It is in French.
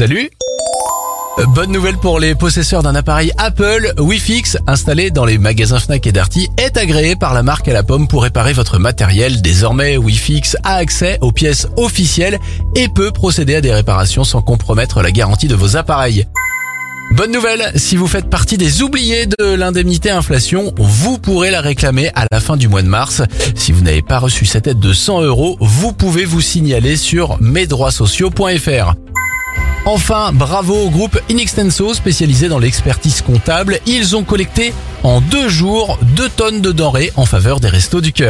Salut Bonne nouvelle pour les possesseurs d'un appareil Apple, Wi-Fix installé dans les magasins Fnac et Darty est agréé par la marque à la pomme pour réparer votre matériel. Désormais, Wi-Fix a accès aux pièces officielles et peut procéder à des réparations sans compromettre la garantie de vos appareils. Bonne nouvelle, si vous faites partie des oubliés de l'indemnité inflation, vous pourrez la réclamer à la fin du mois de mars. Si vous n'avez pas reçu cette aide de 100 euros, vous pouvez vous signaler sur mesdroitssociaux.fr. Enfin, bravo au groupe Inextenso spécialisé dans l'expertise comptable. Ils ont collecté en deux jours 2 tonnes de denrées en faveur des restos du cœur.